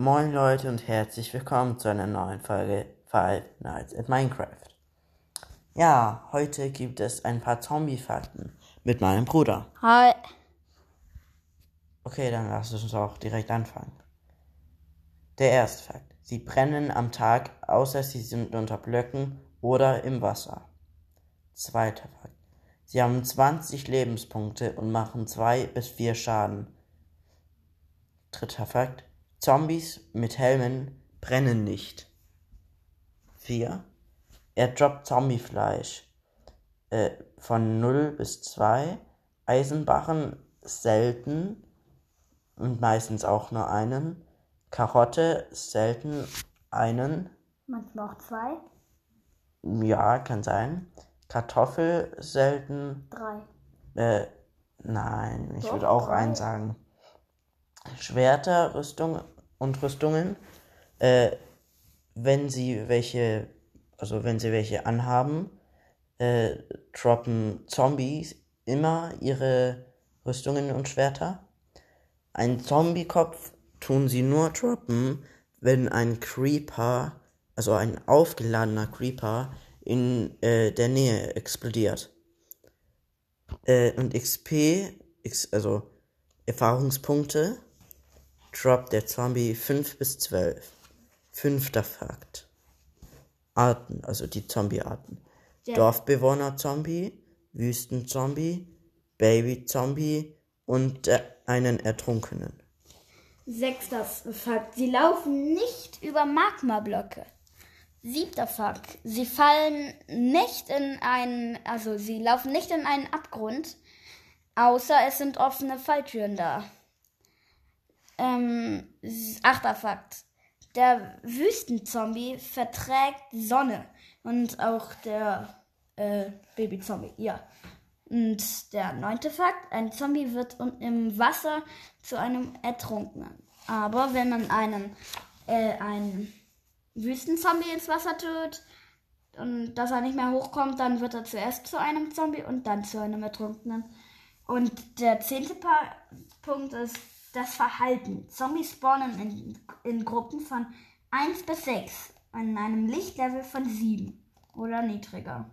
Moin Leute und herzlich willkommen zu einer neuen Folge Five Nights at Minecraft. Ja, heute gibt es ein paar Zombie-Fakten mit meinem Bruder. Hi. Okay, dann lass uns auch direkt anfangen. Der erste Fakt. Sie brennen am Tag, außer sie sind unter Blöcken oder im Wasser. Zweiter Fakt. Sie haben 20 Lebenspunkte und machen 2 bis 4 Schaden. Dritter Fakt. Zombies mit Helmen brennen nicht. 4. Er droppt Zombiefleisch. Äh, von 0 bis 2. Eisenbarren selten und meistens auch nur einen. Karotte selten einen. Manchmal auch zwei. Ja, kann sein. Kartoffel selten. Drei. Äh, nein, ich würde auch drei. einen sagen. Schwerter, Rüstung und Rüstungen, äh, wenn sie welche, also wenn sie welche anhaben, äh, droppen Zombies immer ihre Rüstungen und Schwerter. Ein Zombiekopf tun sie nur droppen, wenn ein Creeper, also ein aufgeladener Creeper, in äh, der Nähe explodiert. Äh, und XP, X, also Erfahrungspunkte, droppt der Zombie 5 bis 12. Fünfter Fakt. Arten, also die Zombie-Arten. Dorfbewohner-Zombie, Wüsten-Zombie, Baby-Zombie und äh, einen Ertrunkenen. Sechster Fakt. Sie laufen nicht über Magmablöcke. Siebter Fakt. Sie fallen nicht in einen, also sie laufen nicht in einen Abgrund, außer es sind offene Falltüren da. Ähm, achter Fakt. Der Wüstenzombie verträgt Sonne und auch der äh, Babyzombie, ja. Und der neunte Fakt, ein Zombie wird im Wasser zu einem Ertrunkenen. Aber wenn man einen, äh, einen Wüstenzombie ins Wasser tut und dass er nicht mehr hochkommt, dann wird er zuerst zu einem Zombie und dann zu einem Ertrunkenen. Und der zehnte pa Punkt ist das Verhalten. Zombies spawnen in, in Gruppen von 1 bis 6 an einem Lichtlevel von 7 oder niedriger.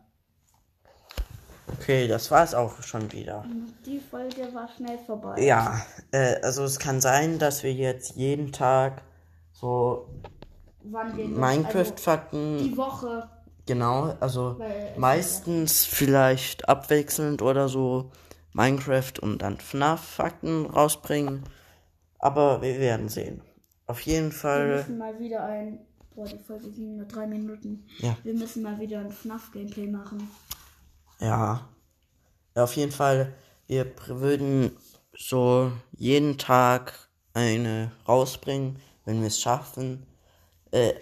Okay, das war's auch schon wieder. Die Folge war schnell vorbei. Ja, äh, also es kann sein, dass wir jetzt jeden Tag so Minecraft-Fakten Also die Woche. Genau, also Weil es meistens vielleicht abwechselnd oder so Minecraft und dann FNAF-Fakten rausbringen. Aber wir werden sehen. Auf jeden Wir Fall, müssen mal wieder ein. Boah, die Folge ging nur drei Minuten. Ja. Wir müssen mal wieder ein FNAF-Gameplay machen. ja. Ja, Auf jeden Fall, wir würden so jeden Tag eine rausbringen, wenn wir es schaffen. Äh,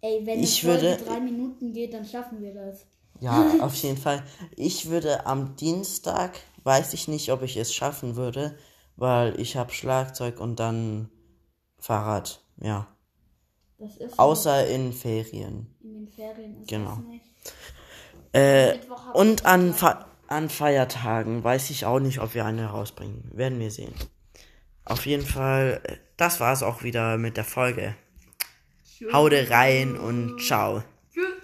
Ey, wenn Ich Folge würde- drei Minuten geht, dann schaffen wir das. Ja, auf jeden Fall. Ich würde am Dienstag, weiß ich nicht, ob ich es schaffen würde, weil ich habe Schlagzeug und dann Fahrrad. Ja. Das ist Außer in Ferien. in den Ferien ist Genau. Äh, und an, Fe an Feiertagen weiß ich auch nicht, ob wir eine rausbringen. Werden wir sehen. Auf jeden Fall, äh, das war's auch wieder mit der Folge. Haude rein und ciao.